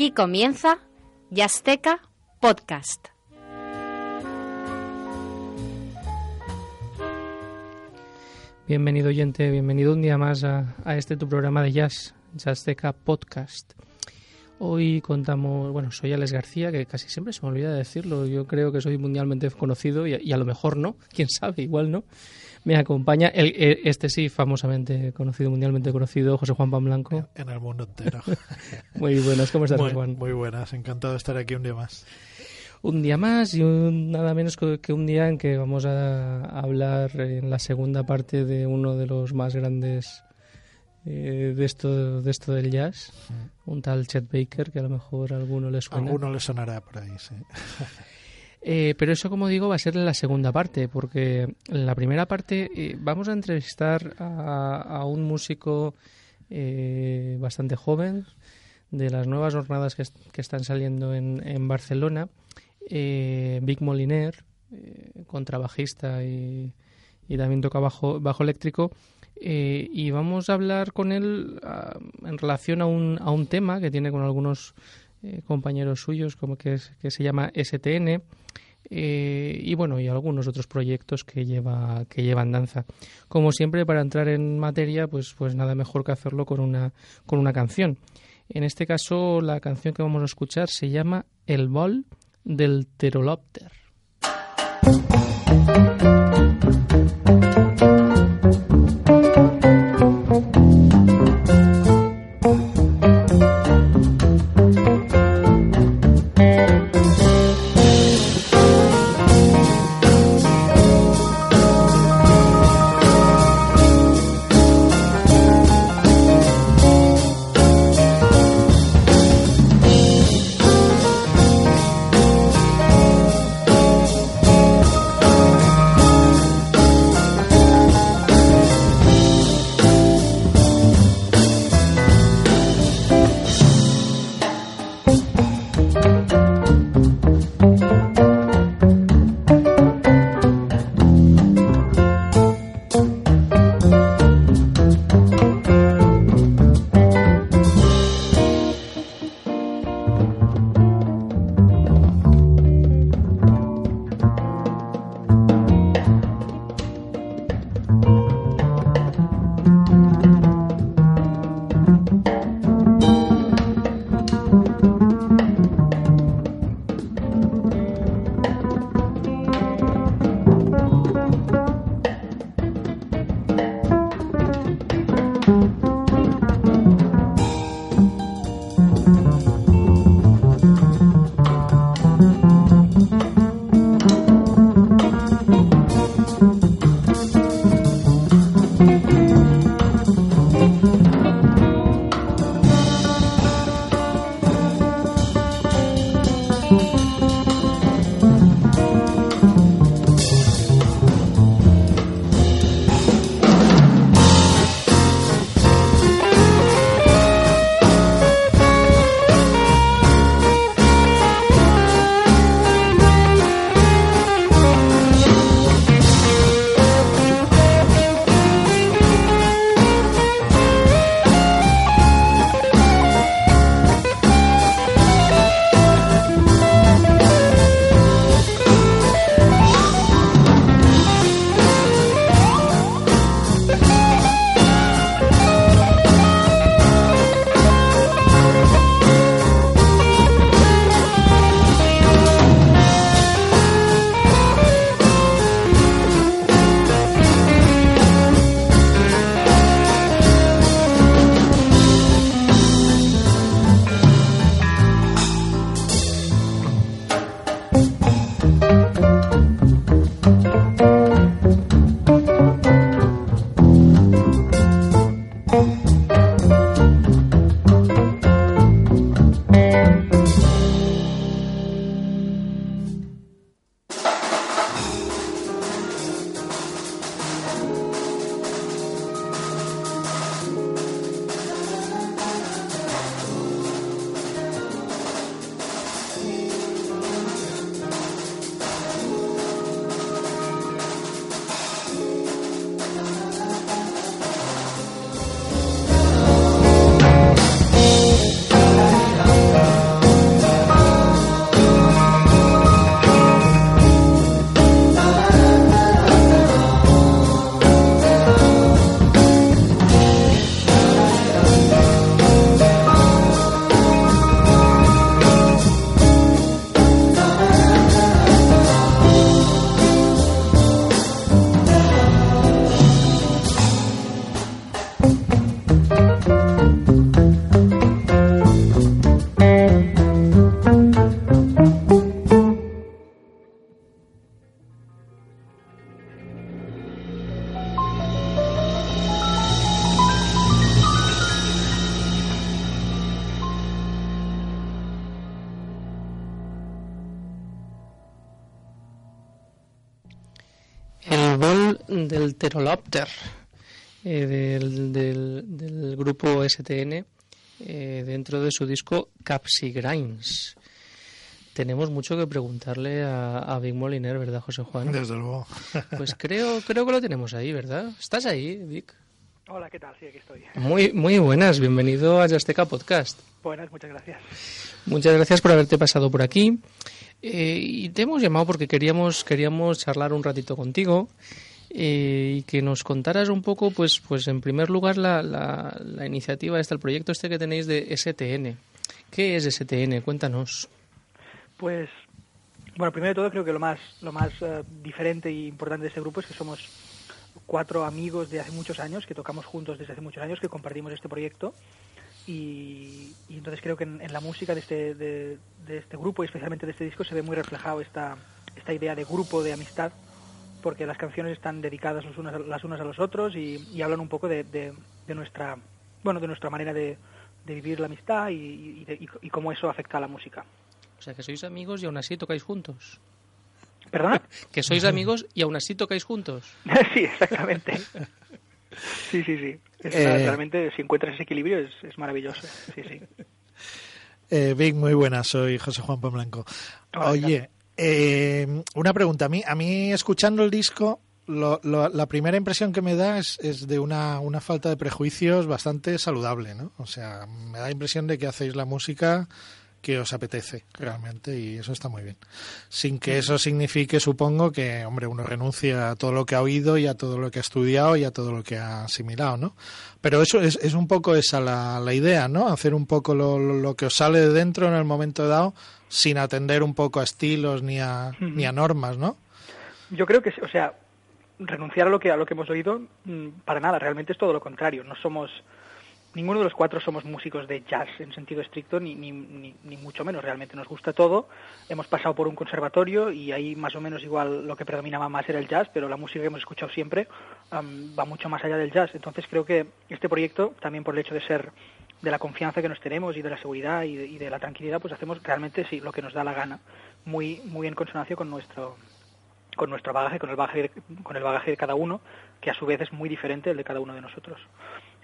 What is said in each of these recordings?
Aquí comienza Yazteca Podcast. Bienvenido oyente, bienvenido un día más a, este tu programa de jazz, Yazteca Podcast. Hoy contamos, bueno, soy Alex García, que casi siempre se me olvida decirlo, yo creo que soy mundialmente conocido y, y a lo mejor no, quién sabe, igual no me acompaña el, este sí, famosamente conocido, mundialmente conocido, José Juan Pan Blanco. En el mundo entero. muy buenas, ¿cómo estás, Juan? Muy buenas, encantado de estar aquí un día más. Un día más y nada menos que un día en que vamos a hablar en la segunda parte de uno de los más grandes eh, de esto de esto del jazz, un tal Chet Baker que a lo mejor a alguno le suena. A alguno le sonará por ahí, sí. Eh, pero eso, como digo, va a ser la segunda parte, porque en la primera parte eh, vamos a entrevistar a, un músico eh, bastante joven de las nuevas jornadas que, están saliendo en, en Barcelona, Vic Moliner, contrabajista y, y, también toca bajo, bajo eléctrico. y vamos a hablar con él ah, en relación a un, a un tema que tiene con algunos compañeros suyos, como que, que se llama STN, eh, y bueno, y algunos otros proyectos que lleva que llevan danza. Como siempre, para entrar en materia, pues pues nada mejor que hacerlo con una con una canción. En este caso, la canción que vamos a escuchar se llama El Bol del Pterolopter. Pterolopter, eh, del, del, del grupo STN, eh, dentro de su disco Capsigrinds. Tenemos mucho que preguntarle a, a Vic Moliner, ¿verdad, José Juan? Desde luego. Pues creo, creo que lo tenemos ahí, ¿verdad? ¿Estás ahí, Vic? Hola, ¿qué tal? Sí, aquí estoy. Muy, muy buenas, bienvenido a Azteca Podcast. Buenas, muchas gracias. Muchas gracias por haberte pasado por aquí. Eh, y te hemos llamado porque queríamos, queríamos charlar un ratito contigo eh, y que nos contaras un poco, pues, pues en primer lugar, la, la, la iniciativa, este, el proyecto este que tenéis de STN. ¿Qué es STN? Cuéntanos. Pues, bueno, primero de todo creo que lo más, lo más uh, diferente e importante de este grupo es que somos cuatro amigos de hace muchos años, que tocamos juntos desde hace muchos años, que compartimos este proyecto. Y, y entonces creo que en, en la música de este, de, de, este grupo y especialmente de este disco se ve muy reflejado esta, esta idea de grupo, de amistad, porque las canciones están dedicadas los unas, las unas a los otros y, y hablan un poco de, de, de, nuestra bueno de nuestra manera de, vivir la amistad y, y, y cómo eso afecta a la música. O sea, que sois amigos y aún así tocáis juntos. ¿Perdona? que sois amigos y aún así tocáis juntos. sí, exactamente. Sí, sí, sí. Es, eh... Realmente, si encuentras ese equilibrio, es, es maravilloso. Sí, sí. Eh, Vic, muy buena. Soy José Juan Pablanco. Oye, eh, una pregunta. A mí, a mí escuchando el disco, la primera impresión que me da es, de una, falta de prejuicios bastante saludable, ¿no? O sea, me da la impresión de que hacéis la música que os apetece realmente y eso está muy bien. Sin que eso signifique, supongo, que, hombre, uno renuncia a todo lo que ha oído y a todo lo que ha estudiado y a todo lo que ha asimilado, ¿no? Pero eso es, un poco esa la, idea, ¿no? Hacer un poco lo, que os sale de dentro en el momento dado sin atender un poco a estilos ni a, uh -huh. ni a normas, ¿no? Yo creo que, o sea, renunciar a lo que, a lo que hemos oído, para nada, realmente es todo lo contrario. No somos ninguno de los cuatro somos músicos de jazz en sentido estricto, ni, ni, ni, ni, mucho menos. Realmente nos gusta todo. Hemos pasado por un conservatorio y ahí más o menos igual lo que predominaba más era el jazz, pero la música que hemos escuchado siempre um, va mucho más allá del jazz. Entonces creo que este proyecto, también por el hecho de ser de la confianza que nos tenemos y de la seguridad y de, y de la tranquilidad, pues hacemos realmente sí lo que nos da la gana, muy, muy en consonancia con nuestro con nuestro bagaje, con el bagaje, con el bagaje de cada uno, que a su vez es muy diferente el de cada uno de nosotros.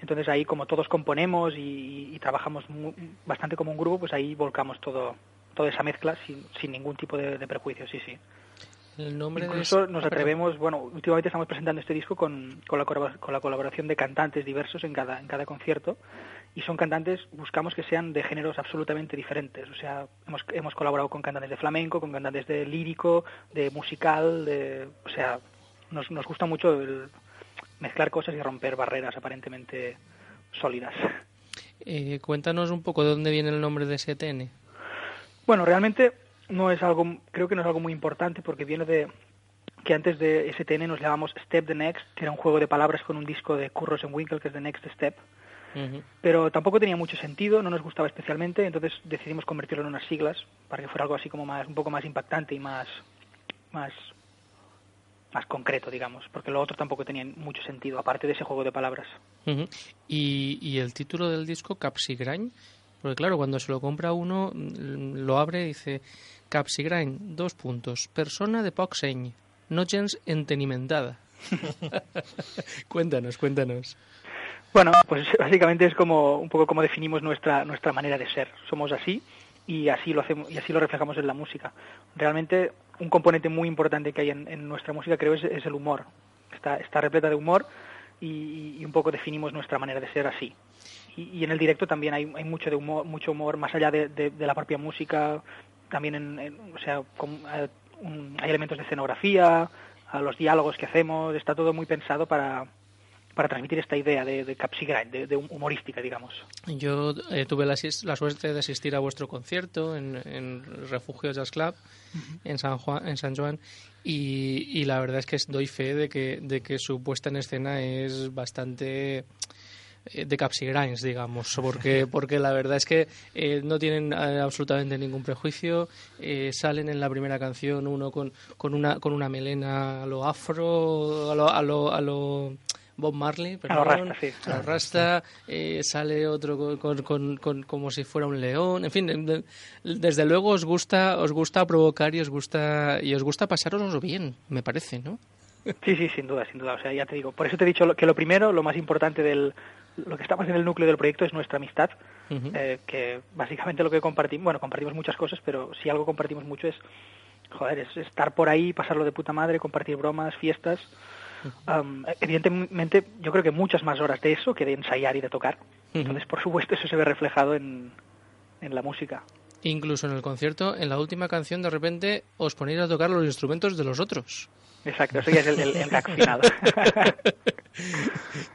Entonces ahí como todos componemos y, y trabajamos muy, bastante como un grupo, pues ahí volcamos todo toda esa mezcla sin, sin ningún tipo de, de prejuicio, sí, sí. El nombre Incluso de... nos atrevemos, bueno, últimamente estamos presentando este disco con, con, la, con la colaboración de cantantes diversos en cada, en cada concierto y son cantantes, buscamos que sean de géneros absolutamente diferentes. O sea, hemos, hemos colaborado con cantantes de flamenco, con cantantes de lírico, de musical, de, o sea, nos, nos gusta mucho el mezclar cosas y romper barreras aparentemente sólidas. Eh, cuéntanos un poco de dónde viene el nombre de STN. Bueno, realmente no es algo, creo que no es algo muy importante porque viene de que antes de STN nos llamamos Step the Next, que era un juego de palabras con un disco de Curros en Winkle, que es The Next Step. Uh -huh. Pero tampoco tenía mucho sentido, no nos gustaba especialmente, entonces decidimos convertirlo en unas siglas para que fuera algo así como más, un poco más impactante y más, más, más concreto, digamos, porque lo otro tampoco tenía mucho sentido, aparte de ese juego de palabras. Uh -huh. ¿Y, ¿Y, el título del disco, Capsigrain? Porque claro, cuando se lo compra uno, lo abre y dice Capsigrain, dos puntos, persona de poc seny, no gens entenimentada. cuéntanos, cuéntanos. Bueno, pues básicamente es como un poco como definimos nuestra nuestra manera de ser. Somos así y así lo hacemos y así lo reflejamos en la música. Realmente un componente muy importante que hay en, nuestra música creo es, el humor. Está está repleta de humor y, un poco definimos nuestra manera de ser así. Y, en el directo también hay, mucho de humor, mucho humor más allá de, la propia música. También en, o sea, eh, hay elementos de escenografía, los diálogos que hacemos, está todo muy pensado para para transmitir esta idea de, de de, de, humorística, digamos. Yo eh, tuve la, la, suerte de asistir a vuestro concierto en, en Refugio Jazz Club uh -huh. en, San Juan, en San Juan y, y, la verdad es que doy fe de que, de que su puesta en escena es bastante eh, de capsigrans, digamos, porque, porque la verdad es que eh, no tienen eh, absolutamente ningún prejuicio, eh, salen en la primera canción uno con, con, una, con una melena a lo afro, a lo, a lo, a lo Bob Marley, perdón, a sí. rasta eh, sale otro con, con, con, con, como si fuera un león, en fin, de, desde luego os gusta, os gusta provocar y os gusta y os gusta pasároslo bien, me parece, ¿no? Sí, sí, sin duda, sin duda. O sea, ya te digo, por eso te he dicho que lo primero, lo más importante del lo que estamos en el núcleo del proyecto es nuestra amistad, eh, que básicamente lo que compartimos, bueno, compartimos muchas cosas, pero si algo compartimos mucho es, joder, es estar por ahí, pasarlo de puta madre, compartir bromas, fiestas. Evidentemente, yo creo que muchas más horas de eso que de ensayar y de tocar. Entonces, por supuesto, eso se ve reflejado en, en la música. Incluso en el concierto, en la última canción, de repente os ponéis a tocar los instrumentos de los otros. Exacto, eso ya es el, el, final.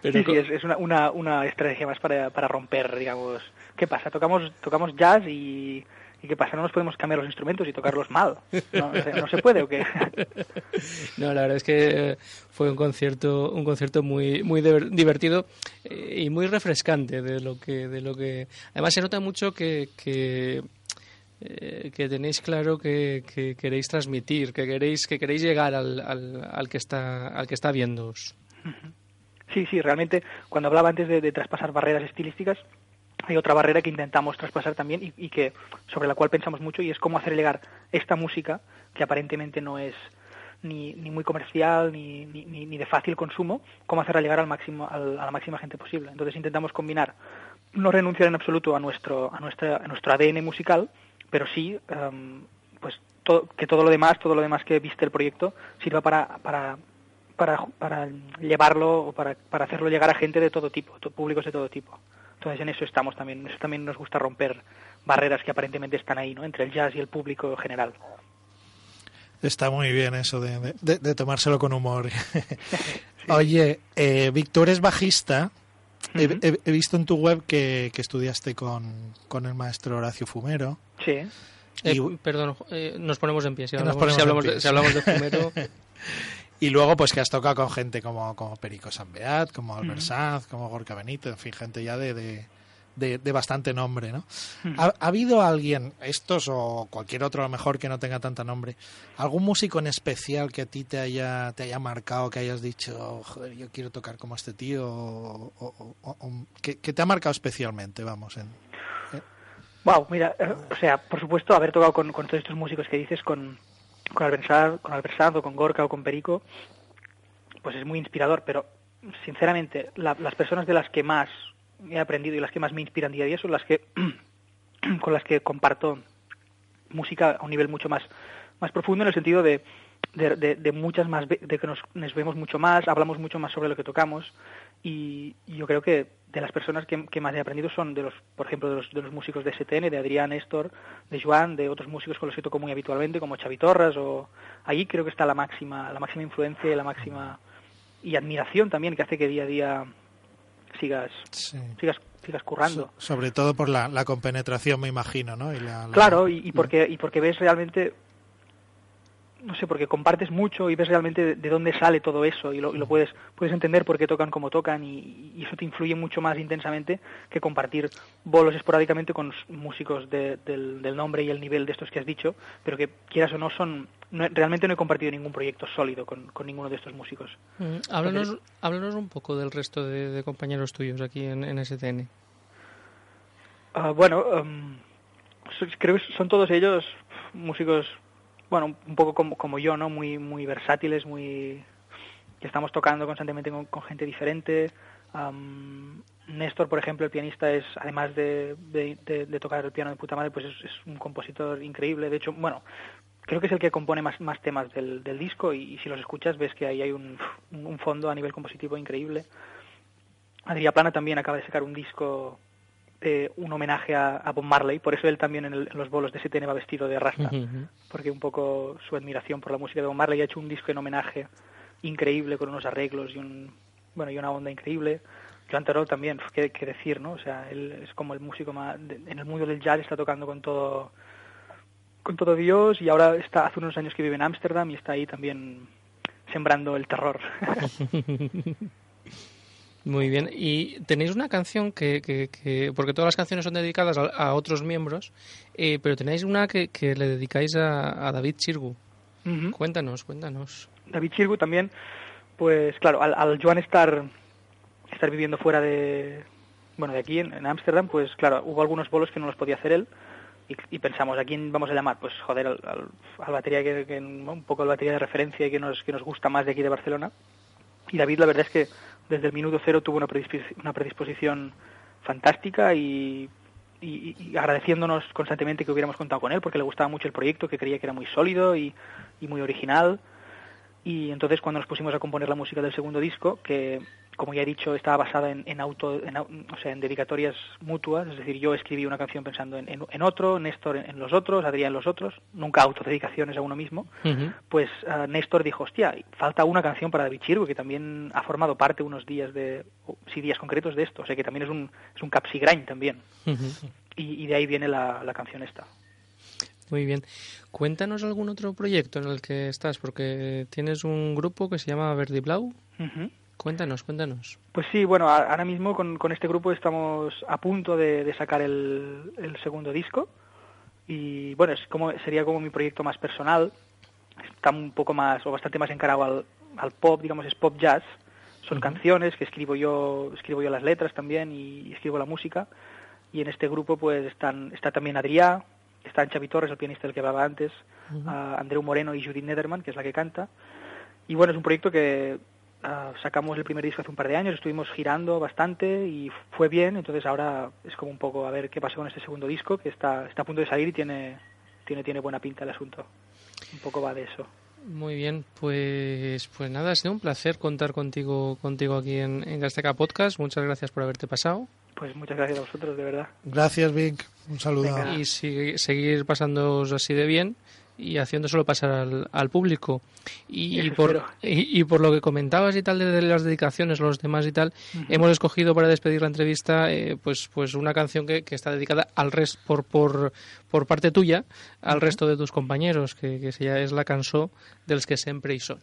sí, sí, es, una, una, una, estrategia más para, para romper, digamos. ¿Qué pasa? Tocamos, tocamos jazz y, ¿Y qué pasa? ¿No nos podemos cambiar los instrumentos y tocarlos mal? ¿No, ¿no se puede o qué? No, la verdad es que fue un concierto, un concierto muy, muy divertido eh, y muy refrescante de lo que, de lo que. Además se nota mucho que, que eh, que tenéis claro que, queréis transmitir, que queréis que queréis llegar al, al, que está al que está viéndoos. Sí, sí, realmente cuando hablaba antes de, traspasar barreras estilísticas, hay otra barrera que intentamos traspasar también y, que sobre la cual pensamos mucho y es cómo hacer llegar esta música que aparentemente no es ni, ni muy comercial ni, ni, de fácil consumo, cómo hacerla llegar al máximo a la máxima gente posible. Entonces intentamos combinar no renunciar en absoluto a nuestro a nuestra a nuestro ADN musical pero sí em, pues que todo lo demás, todo lo demás que viste el proyecto sirva para, para, para, para llevarlo o para, para hacerlo llegar a gente de todo tipo, públicos de todo tipo. Entonces en eso estamos también, eso también nos gusta romper barreras que aparentemente están ahí, ¿no? Entre el jazz y el público general. Está muy bien eso de, de, tomárselo con humor. Oye, eh, Víctor es bajista. he, visto en tu web que, que estudiaste con, con el maestro Horacio Fumero. Sí. Eh, perdón, eh, nos ponemos en pie. Si hablamos, si hablamos, De, si hablamos de y luego, pues que has tocado con gente como, como Perico Sanbeat, como Albert Sanz, como Gorka Benito, en fin, gente ya de, de, de, bastante nombre, ¿no? ¿Ha, habido alguien, estos o cualquier otro a lo mejor que no tenga tanta nombre, algún músico en especial que a ti te haya, te haya marcado, que hayas dicho, joder, yo quiero tocar como este tío, o, que, que, te ha marcado especialmente, vamos, en, Wow, mira, eh, o sea, por supuesto, haber tocado con, con todos estos músicos que dices, con, con Albert con o con Gorka o con Perico, pues es muy inspirador, pero sinceramente, las personas de las que más he aprendido y las que más me inspiran día a día son las que con las que comparto música a un nivel mucho más, más profundo en el sentido de, de, de, muchas más de que nos, nos, vemos mucho más, hablamos mucho más sobre lo que tocamos y, yo creo que de las personas que, que, más he aprendido son de los, por ejemplo, de los, de los músicos de STN, de Adrián, Néstor, de Joan, de otros músicos con los que toco muy habitualmente, como Xavi Torres, o ahí creo que está la máxima, la máxima influencia y la máxima y admiración también que hace que día a día sigas, sigas, sigas currando. sobre todo por la, la compenetración, me imagino, ¿no? Claro, y, y, porque, y porque ves realmente no sé, porque compartes mucho y ves realmente de, dónde sale todo eso y lo, lo, puedes, puedes entender por qué tocan como tocan y, eso te influye mucho más intensamente que compartir bolos esporádicamente con músicos del, del, nombre y el nivel de estos que has dicho, pero que quieras o no son... realmente no he compartido ningún proyecto sólido con, con ninguno de estos músicos. Mm, háblanos, háblanos, un poco del resto de, compañeros tuyos aquí en, en STN. Ah, bueno, um, creo que son todos ellos músicos bueno, un poco como, como yo, ¿no? Muy, muy versátiles, muy que estamos tocando constantemente con, gente diferente. Néstor, por ejemplo, el pianista, es además de, de, tocar el piano de puta madre, pues es, un compositor increíble. De hecho, bueno, creo que es el que compone más, más temas del, del disco y, si los escuchas ves que ahí hay un, un fondo a nivel compositivo increíble. Adrià Plana también acaba de sacar un disco eh, un homenaje a, Bob Marley, por eso él también en, los bolos de STN va vestido de rasta, porque un poco su admiración por la música de Bob Marley ha hecho un disco en homenaje increíble con unos arreglos y un bueno y una onda increíble. Joan Tarot también, qué, decir, ¿no? O sea, él es como el músico más en el mundo del jazz está tocando con todo con todo Dios y ahora está hace unos años que vive en Ámsterdam y está ahí también sembrando el terror. Muy bien. Y tenéis una canción que, que, porque todas las canciones son dedicadas a, otros miembros, eh, pero tenéis una que, que le dedicáis a, David Chirgu. Cuéntanos, cuéntanos. David Chirgu también, pues claro, al, al Joan estar, estar viviendo fuera de, bueno, de aquí, en Ámsterdam, pues claro, hubo algunos bolos que no los podía hacer él, y, pensamos, ¿a quién vamos a llamar? Pues joder, al, al, batería que, un poco el batería de referencia y que nos, que nos gusta más de aquí de Barcelona. Y David, la verdad es que desde el minuto cero tuvo una predisposición, fantástica y, agradeciéndonos constantemente que hubiéramos contado con él porque le gustaba mucho el proyecto, que creía que era muy sólido y muy original. Y entonces cuando nos pusimos a componer la música del segundo disco, que como ya he dicho, estaba basada en, en auto, o sea, en dedicatorias mutuas, es decir, yo escribí una canción pensando en, en, otro, Néstor en, los otros, Adrián en los otros, nunca autodedicaciones a uno mismo, pues uh, Néstor dijo, hostia, falta una canción para David Chirgo, que también ha formado parte unos días de, sí, días concretos de esto, o sea, que también es un, es un capsigrain también. y, y, de ahí viene la, la canción esta. Muy bien. Cuéntanos algún otro proyecto en el que estás, porque tienes un grupo que se llama Verde Blau. Cuéntanos, cuéntanos. Pues sí, bueno, ahora mismo con, con este grupo estamos a punto de, sacar el, el, segundo disco y bueno, es como, sería como mi proyecto más personal. Está un poco más o bastante más encarado al, al pop, digamos, es pop jazz. Son canciones que escribo yo, escribo yo las letras también y, escribo la música. Y en este grupo pues están, está también Adrià, están Xavi Torres, el pianista del que hablaba antes, Andreu Moreno y Judith Nederman, que es la que canta. Y bueno, es un proyecto que uh, sacamos el primer disco hace un par de años, estuvimos girando bastante y fue bien, entonces ahora es como un poco a ver qué pasa con este segundo disco, que está, está a punto de salir y tiene, tiene, tiene buena pinta el asunto. Un poco va de eso. Muy bien, pues pues nada, ha sido un placer contar contigo contigo aquí en, en Gasteca Podcast. Muchas gracias por haberte pasado. Pues muchas gracias a vosotros, de verdad. Gracias, Vic. Un saludo. Y seguir pasando así de bien y haciéndoselo pasar al, público. Y, por, y, por lo que comentabas y tal de, las dedicaciones, los demás y tal, hemos escogido para despedir la entrevista eh, pues, pues una canción que, que está dedicada al resto, por, por, por parte tuya, al resto de tus compañeros, que, que es la canción dels que siempre y son.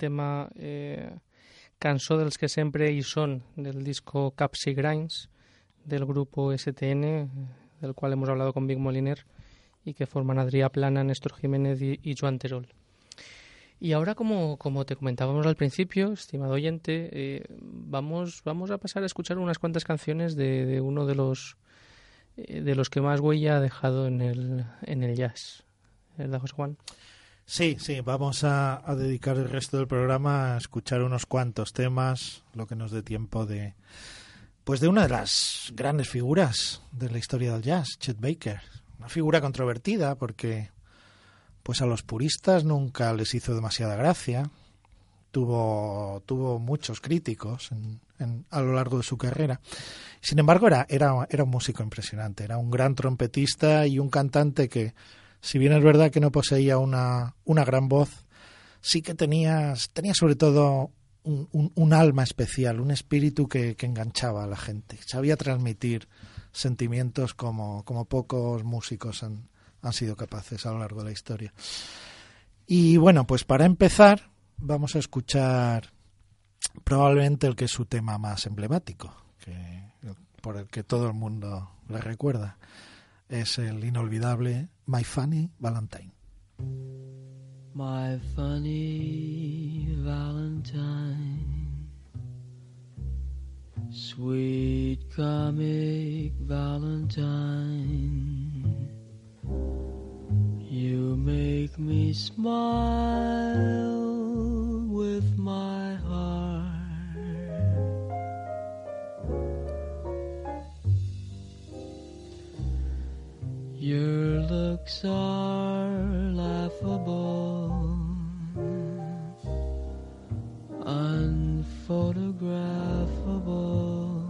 Tema eh, Cansó dels que sempre hi són del disco Caps y Grinds del grupo STN, del cual hemos hablado con Big Moliner y que forman Adrià Plana, Néstor Jiménez y, Joan Terol. Y ahora, como, como te comentábamos al principio, estimado oyente, eh, vamos, vamos a pasar a escuchar unas cuantas canciones de, de uno de los eh, de los que más huella ha dejado en el, en el jazz. ¿Verdad, José Juan? Sí, sí, vamos a, dedicar el resto del programa a escuchar unos cuantos temas, lo que nos dé tiempo de pues de una de las grandes figuras de la historia del jazz, Chet Baker. Una figura controvertida porque pues a los puristas nunca les hizo demasiada gracia. Tuvo, tuvo muchos críticos en, en, a lo largo de su carrera. Sin embargo, era, era, era un músico impresionante, era un gran trompetista y un cantante que, si bien es verdad que no poseía una, una gran voz, sí que tenía, tenía sobre todo un, alma especial, un espíritu que, que, enganchaba a la gente. Sabía transmitir sentimientos como, como pocos músicos han, han sido capaces a lo largo de la historia. Y bueno, pues para empezar, vamos a escuchar probablemente el que es su tema más emblemático, que, por el que todo el mundo le recuerda. Es el inolvidable My Funny Valentine. My funny Valentine, sweet comic Valentine, you make me smile with my heart. Your looks are laughable, unphotographable.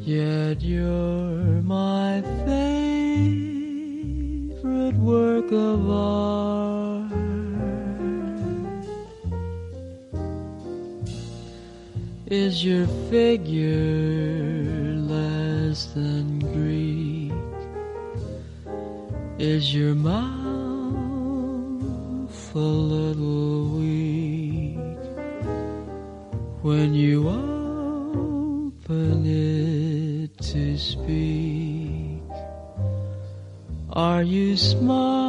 Yet you're my favorite work of art. Is your figure than Greek? Is your mouth a little weak when you open it to speak? Are you smart?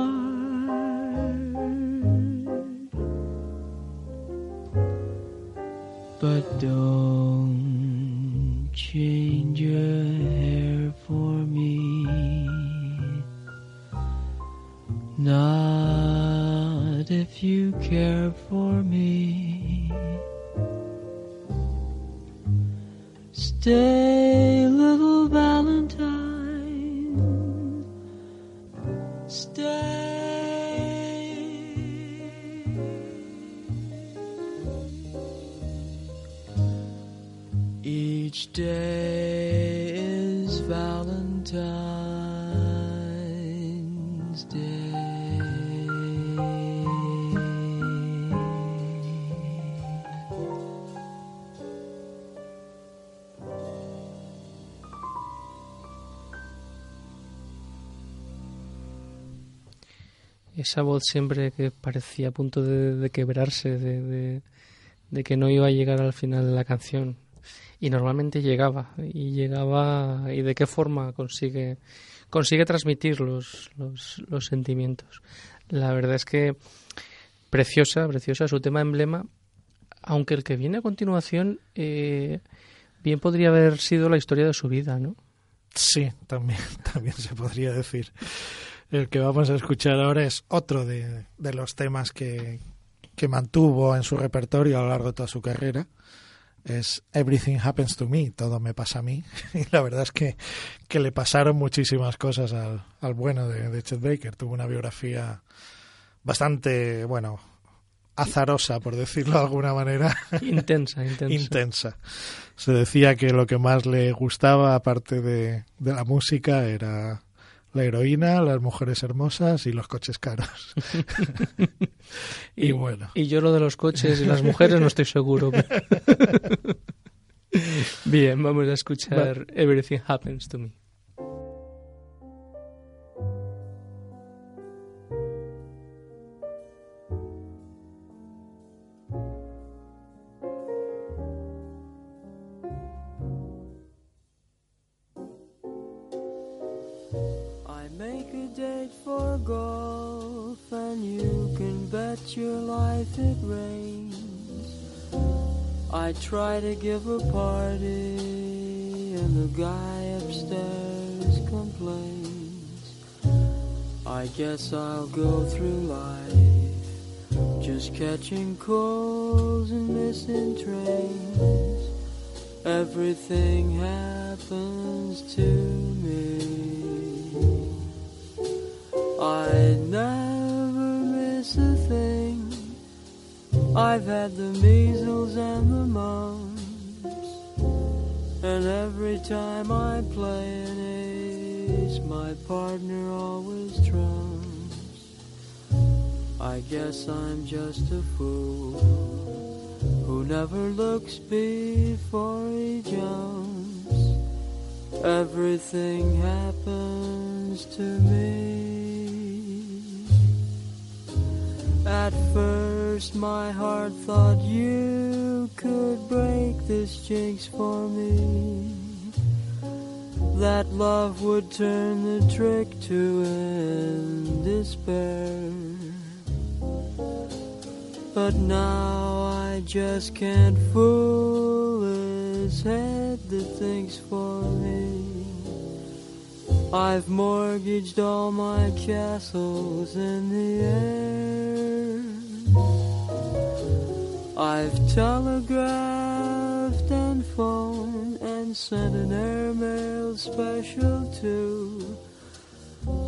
Esa voz siempre que parecía a punto de, de quebrarse, de, que no iba a llegar al final de la canción. Y normalmente llegaba, y llegaba, y de qué forma consigue, consigue transmitir los, los, los sentimientos. La verdad es que preciosa, preciosa, su tema emblema, aunque el que viene a continuación eh, bien podría haber sido la historia de su vida, ¿no? Sí, también, también se podría decir. El que vamos a escuchar ahora es otro de, de los temas que, que, mantuvo en su repertorio a lo largo de toda su carrera. Es Everything Happens to Me, todo me pasa a mí. Y la verdad es que, que le pasaron muchísimas cosas al, al bueno de, de Chet Baker. Tuvo una biografía bastante, bueno, azarosa, por decirlo de alguna manera. Intensa, intensa. intensa. Se decía que lo que más le gustaba, aparte de, de la música, era la heroína, las mujeres hermosas y los coches caros. y, y, bueno. Y yo lo de los coches y las mujeres no estoy seguro. Bien, vamos a escuchar Everything Happens to Me. Golf, and you can bet your life it rains. I try to give a party, and the guy upstairs complains. I guess I'll go through life just catching calls and missing trains. Everything happens to me. I never miss a thing. I've had the measles and the mumps. And every time I play an ace, my partner always trumps. I guess I'm just a fool who never looks before he jumps. Everything happens to me. At first, my heart thought you could break this jinx for me. That love would turn the trick to end despair. But now I just can't fool his head that thinks for me. I've mortgaged all my castles in the air. I've telegraphed and phoned and sent an airmail special too.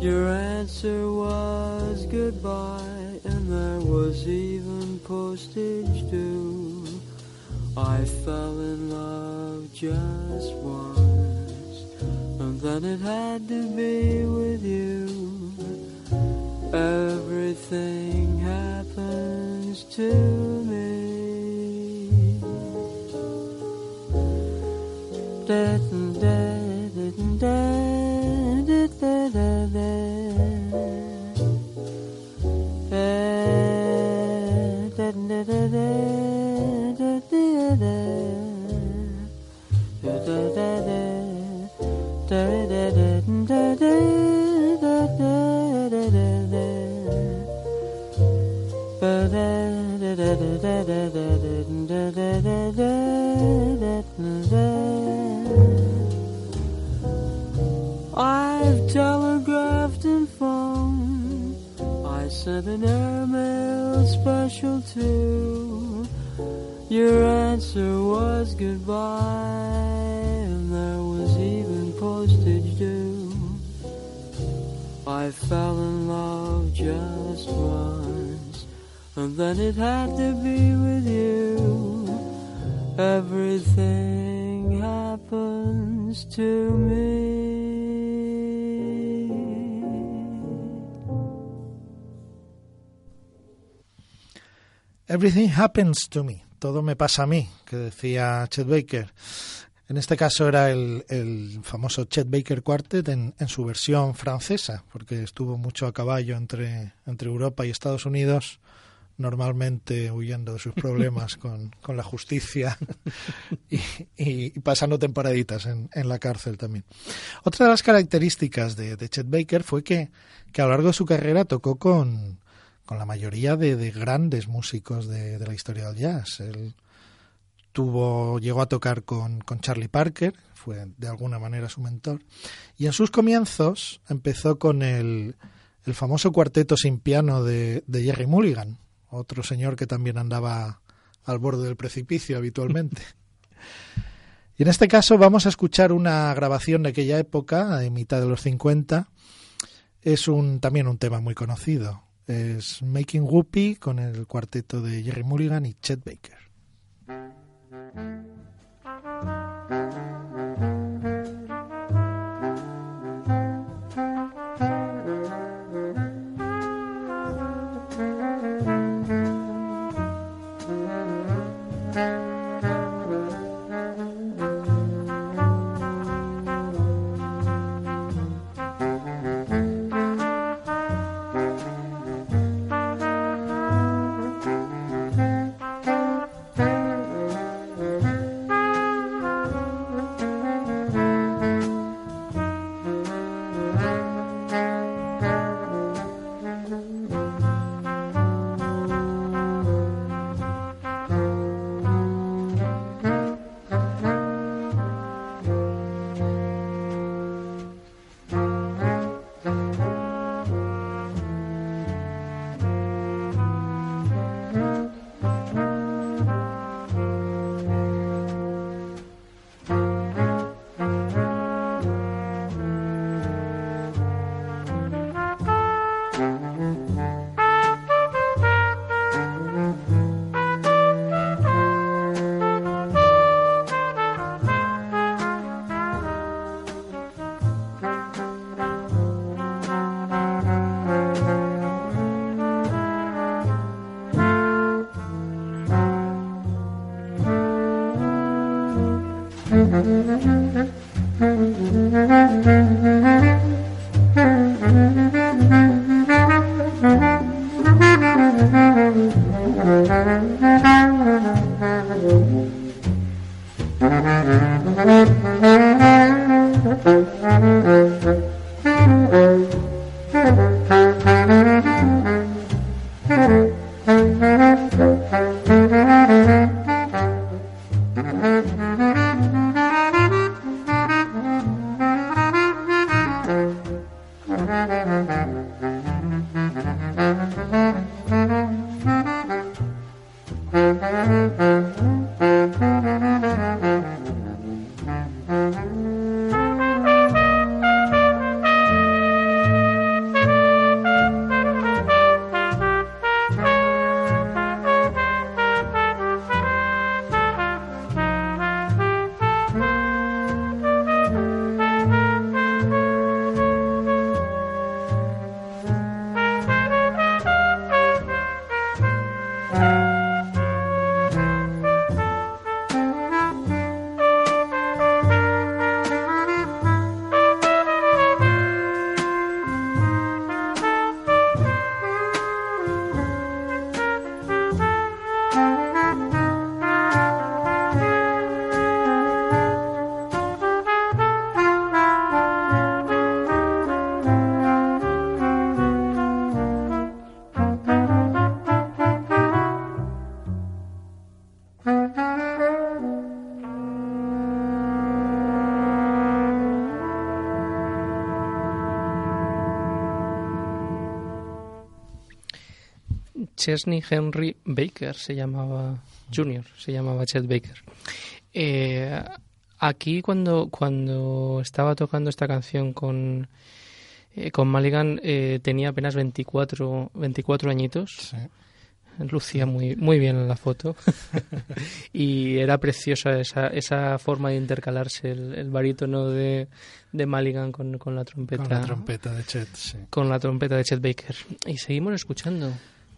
Your answer was goodbye, and there was even postage due. I fell in love just once, then it had to be with you. Everything happens to me. Da, da, da, da, da, da, da, da. Da, da, I've telegraphed and phoned. I sent an airmail special to Your and then it had to be with you. Everything happens to me. Everything happens to me. Todo me pasa a mí, que decía Chet Baker. En este caso era el, el famoso Chet Baker Quartet en, en, su versión francesa, porque estuvo mucho a caballo entre, entre Europa y Estados Unidos, normalmente huyendo de sus problemas con, con la justicia y, pasando temporaditas en, en, la cárcel también. Otra de las características de, de Chet Baker fue que, que a lo largo de su carrera tocó con, con la mayoría de, de grandes músicos de, de, la historia del jazz. Él tuvo, llegó a tocar con, con, Charlie Parker, fue de alguna manera su mentor, y en sus comienzos empezó con el, el famoso cuarteto sin piano de, de, Jerry Mulligan, otro señor que también andaba al borde del precipicio habitualmente. y en este caso vamos a escuchar una grabación de aquella época, de mitad de los 50. Es un, también un tema muy conocido, es Making Whoopi con el cuarteto de Jerry Mulligan y Chet Baker. Chesney Henry Baker se llamaba Junior, se llamaba Chet Baker. Eh, aquí cuando cuando estaba tocando esta canción con eh, con Maligan eh, tenía apenas 24 24 añitos. Lucía muy muy bien en la foto y era preciosa esa, esa forma de intercalarse el, el barítono de, de Maligan con, con la trompeta Con la trompeta de Chet, sí. con la trompeta de Chet Baker y seguimos escuchando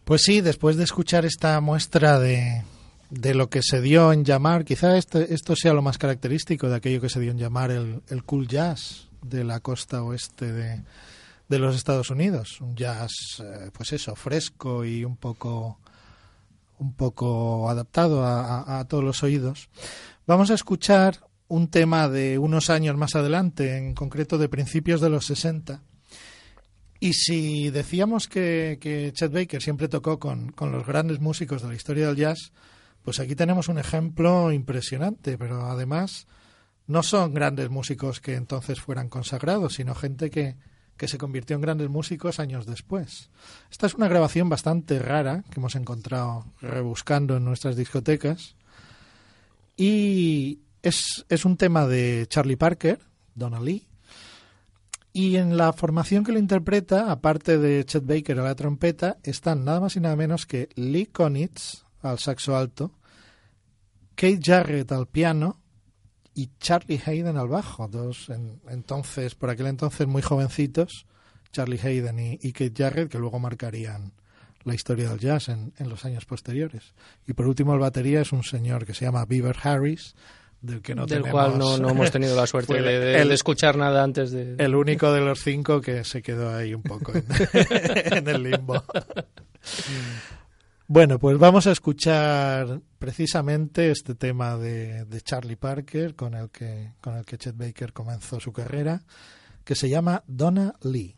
Pues sí, después de escuchar esta muestra de, de lo que se dio en llamar, quizá este, esto sea lo más característico de aquello que se dio en llamar el, el cool jazz de la costa oeste de, de los Estados Unidos. Un jazz, eh, pues eso, fresco y un poco, un poco adaptado a, a- todos los oídos. Vamos a escuchar un tema de unos años más adelante, en concreto de principios de los 60. Y si decíamos que, Chet Baker siempre tocó con, con los grandes músicos de la historia del jazz, pues aquí tenemos un ejemplo impresionante, pero además no son grandes músicos que entonces fueran consagrados, sino gente que, que se convirtió en grandes músicos años después. Esta es una grabación bastante rara que hemos encontrado rebuscando en nuestras discotecas y es, es un tema de Charlie Parker, Donna Lee, y en la formación que lo interpreta, aparte de Chet Baker a la trompeta, están nada más y nada menos que Lee Konitz al saxo alto, Kate Jarrett al piano y Charlie Hayden al bajo. Dos en- entonces, por aquel entonces muy jovencitos, Charlie Hayden y, y Kate Jarrett, que luego marcarían la historia del jazz en, en los años posteriores. Y por último, el batería es un señor que se llama Beaver Harris, del que no del tenemos cual no, no hemos tenido la suerte de- el- de escuchar nada antes de... el único de los cinco que se quedó ahí un poco en, en el limbo. Bueno, pues vamos a escuchar precisamente este tema de, de Charlie Parker con el que con el que Chet Baker comenzó su carrera, que se llama Donna Lee.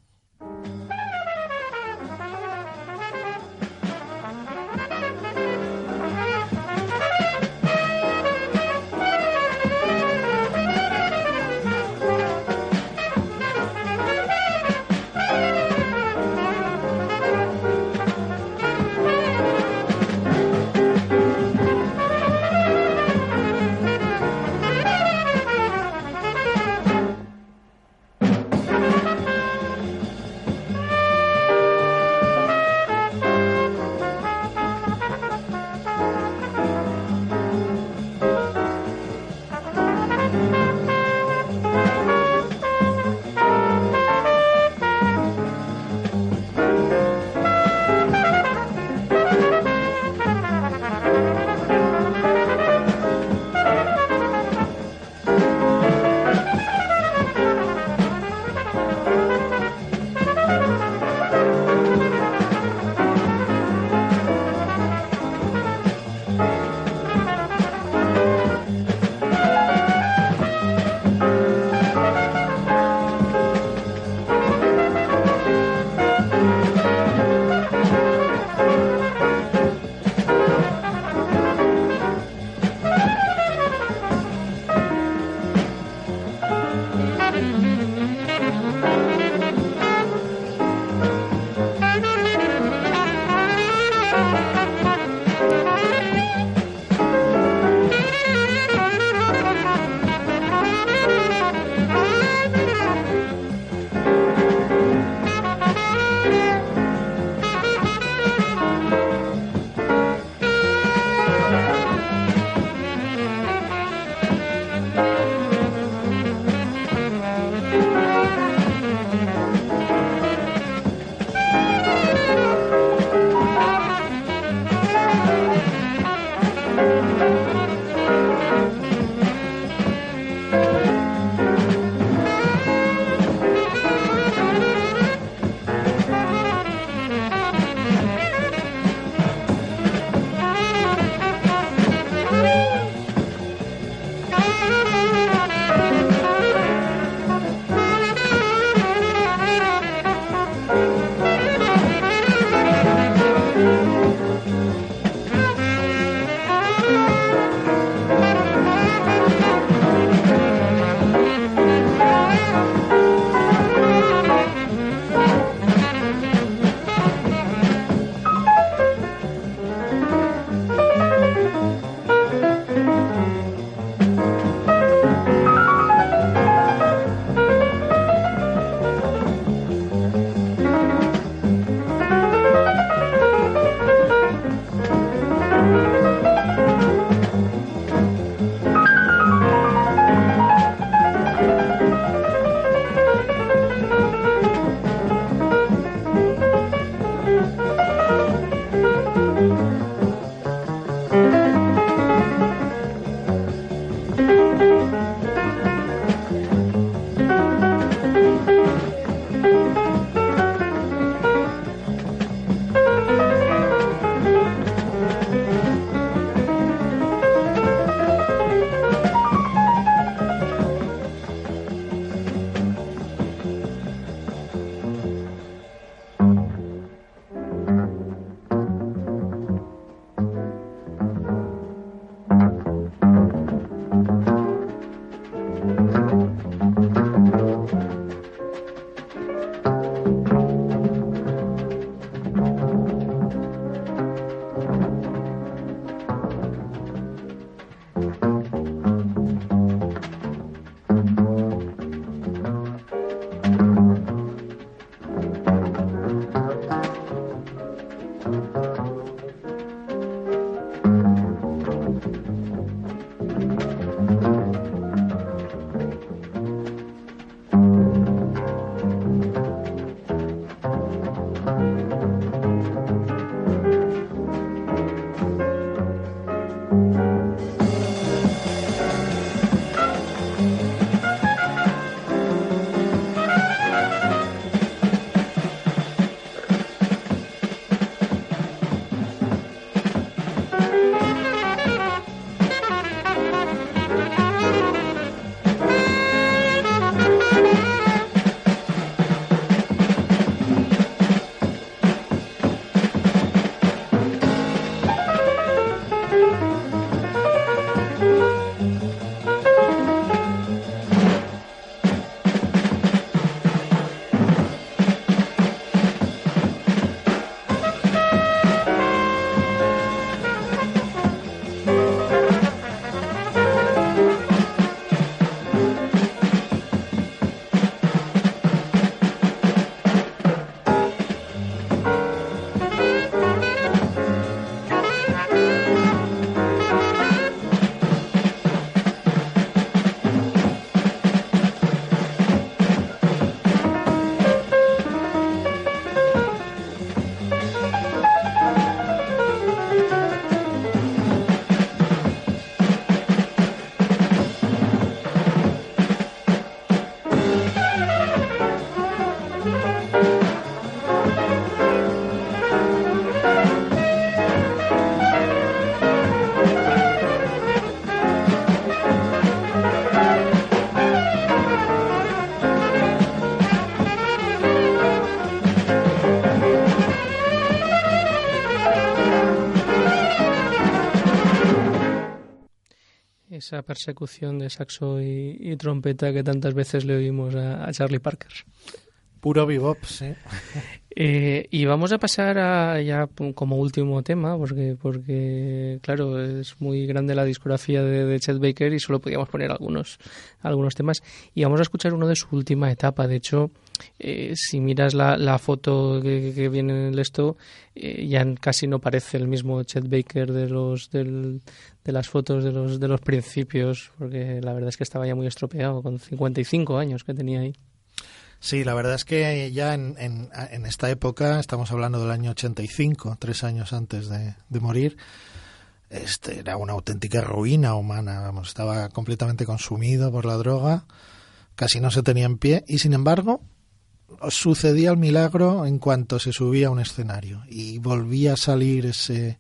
Esa persecución de saxo y, trompeta que tantas veces le oímos a Charlie Parker. Puro bebop, sí. Eh, y vamos a pasar a ya como último tema, porque, porque claro, es muy grande la discografía de, de Chet Baker y solo podíamos poner algunos, algunos temas. Y vamos a escuchar uno de su última etapa. De hecho, eh, si miras la, la foto que, viene en esto, eh, ya casi no parece el mismo Chet Baker de los del- de las fotos de los de los principios, porque la verdad es que estaba ya muy estropeado con 55 años que tenía ahí. Sí, la verdad es que ya en, en, esta época, estamos hablando del año 85, tres años antes de, de morir, este era una auténtica ruina humana, vamos, estaba completamente consumido por la droga, casi no se tenía en pie y sin embargo sucedía el milagro en cuanto se subía a un escenario y volvía a salir ese,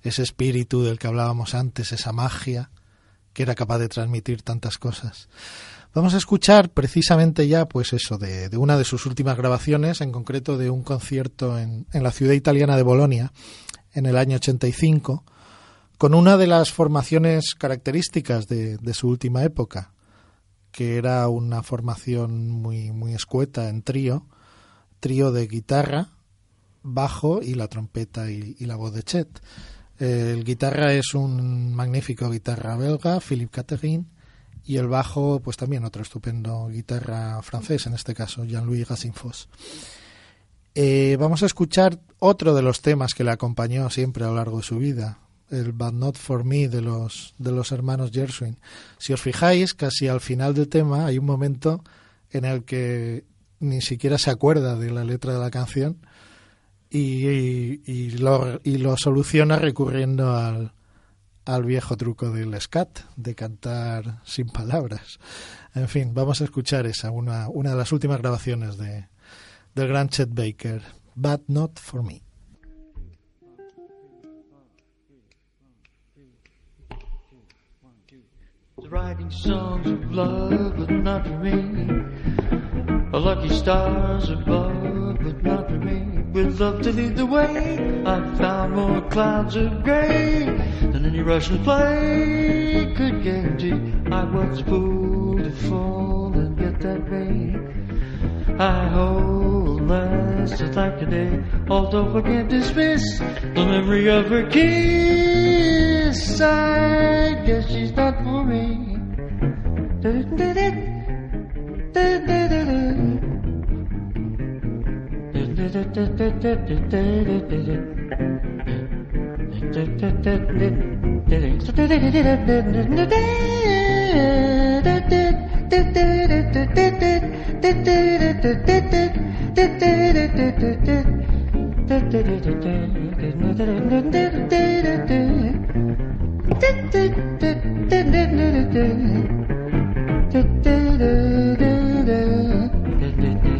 ese espíritu del que hablábamos antes, esa magia que era capaz de transmitir tantas cosas. Vamos a escuchar precisamente ya, pues eso, de, una de sus últimas grabaciones, en concreto de un concierto en, en la ciudad italiana de Bolonia, en el año 85, con una de las formaciones características de, de su última época, que era una formación muy, muy escueta en trío, trío de guitarra, bajo y la trompeta y, y la voz de Chet. El guitarra es un magnífico guitarra belga, Philippe Catherine, y el bajo, pues también otro estupendo guitarra francés, en este caso, Jean-Louis Gassinfos. Eh, vamos a escuchar otro de los temas que le acompañó siempre a lo largo de su vida, el But Not For Me de los, de los hermanos Gershwin. Si os fijáis, casi al final del tema hay un momento en el que ni siquiera se acuerda de la letra de la canción y, y, lo, y lo soluciona recurriendo al, al viejo truco del scat, de cantar sin palabras. En fin, vamos a escuchar esa, una, una de las últimas grabaciones de, del gran Chet Baker, But Not For Me. With love to lead the way, I found more clouds of gray than any Russian play could guarantee. I was a fool to fall and get that way. I hold last just like today, although I can't dismiss the memory of her kiss. I guess she's not for me. The Da da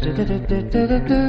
times.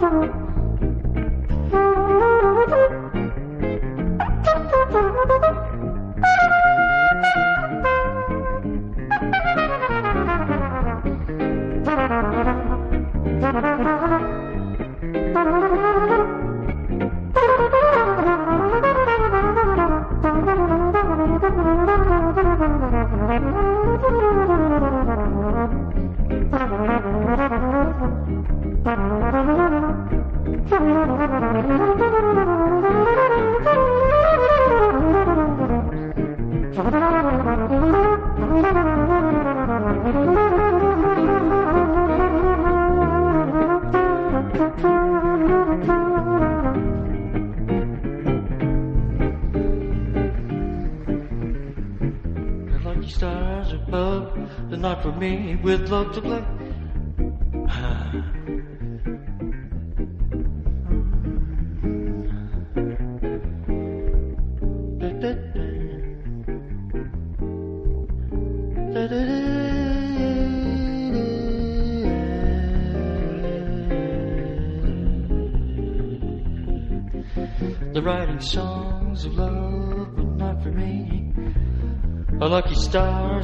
trăng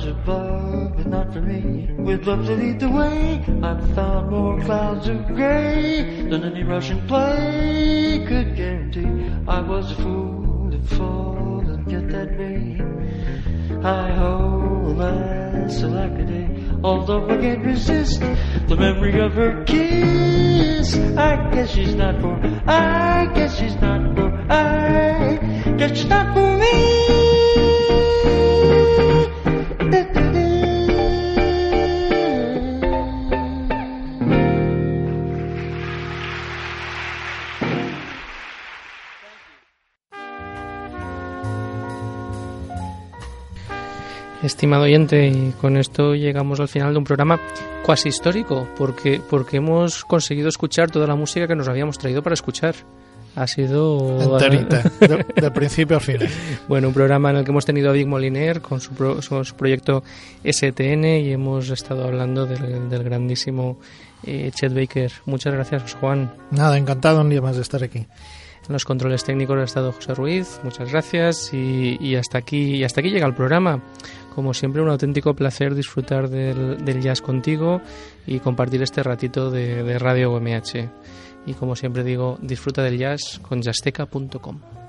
above, but not for me. With love to lead the way, I've found more clouds of gray than any Russian play could guarantee. I was a fool to fall and get that name. I hold that's like a day. Although I can't resist the memory of her kiss. I guess she's not for, I guess she's not for, I guess she's not for me. Estimado oyente, y con esto llegamos al final de un programa cuasi histórico, porque, porque hemos conseguido escuchar toda la música que nos habíamos traído para escuchar. Ha sido... Enterita, de, de principio a fin. Bueno, un programa en el que hemos tenido a Vic Moliner con su, pro- su- su proyecto STN y hemos estado hablando del, del grandísimo eh, Chet Baker. Muchas gracias, Juan. Nada, encantado un día más de estar aquí. En los controles técnicos ha estado José Ruiz. Muchas gracias y, y hasta aquí y hasta aquí llega el programa. Como siempre, un auténtico placer disfrutar del, jazz contigo y compartir este ratito de, de Radio UMH. Y como siempre digo, disfruta del jazz con jazzteca.com.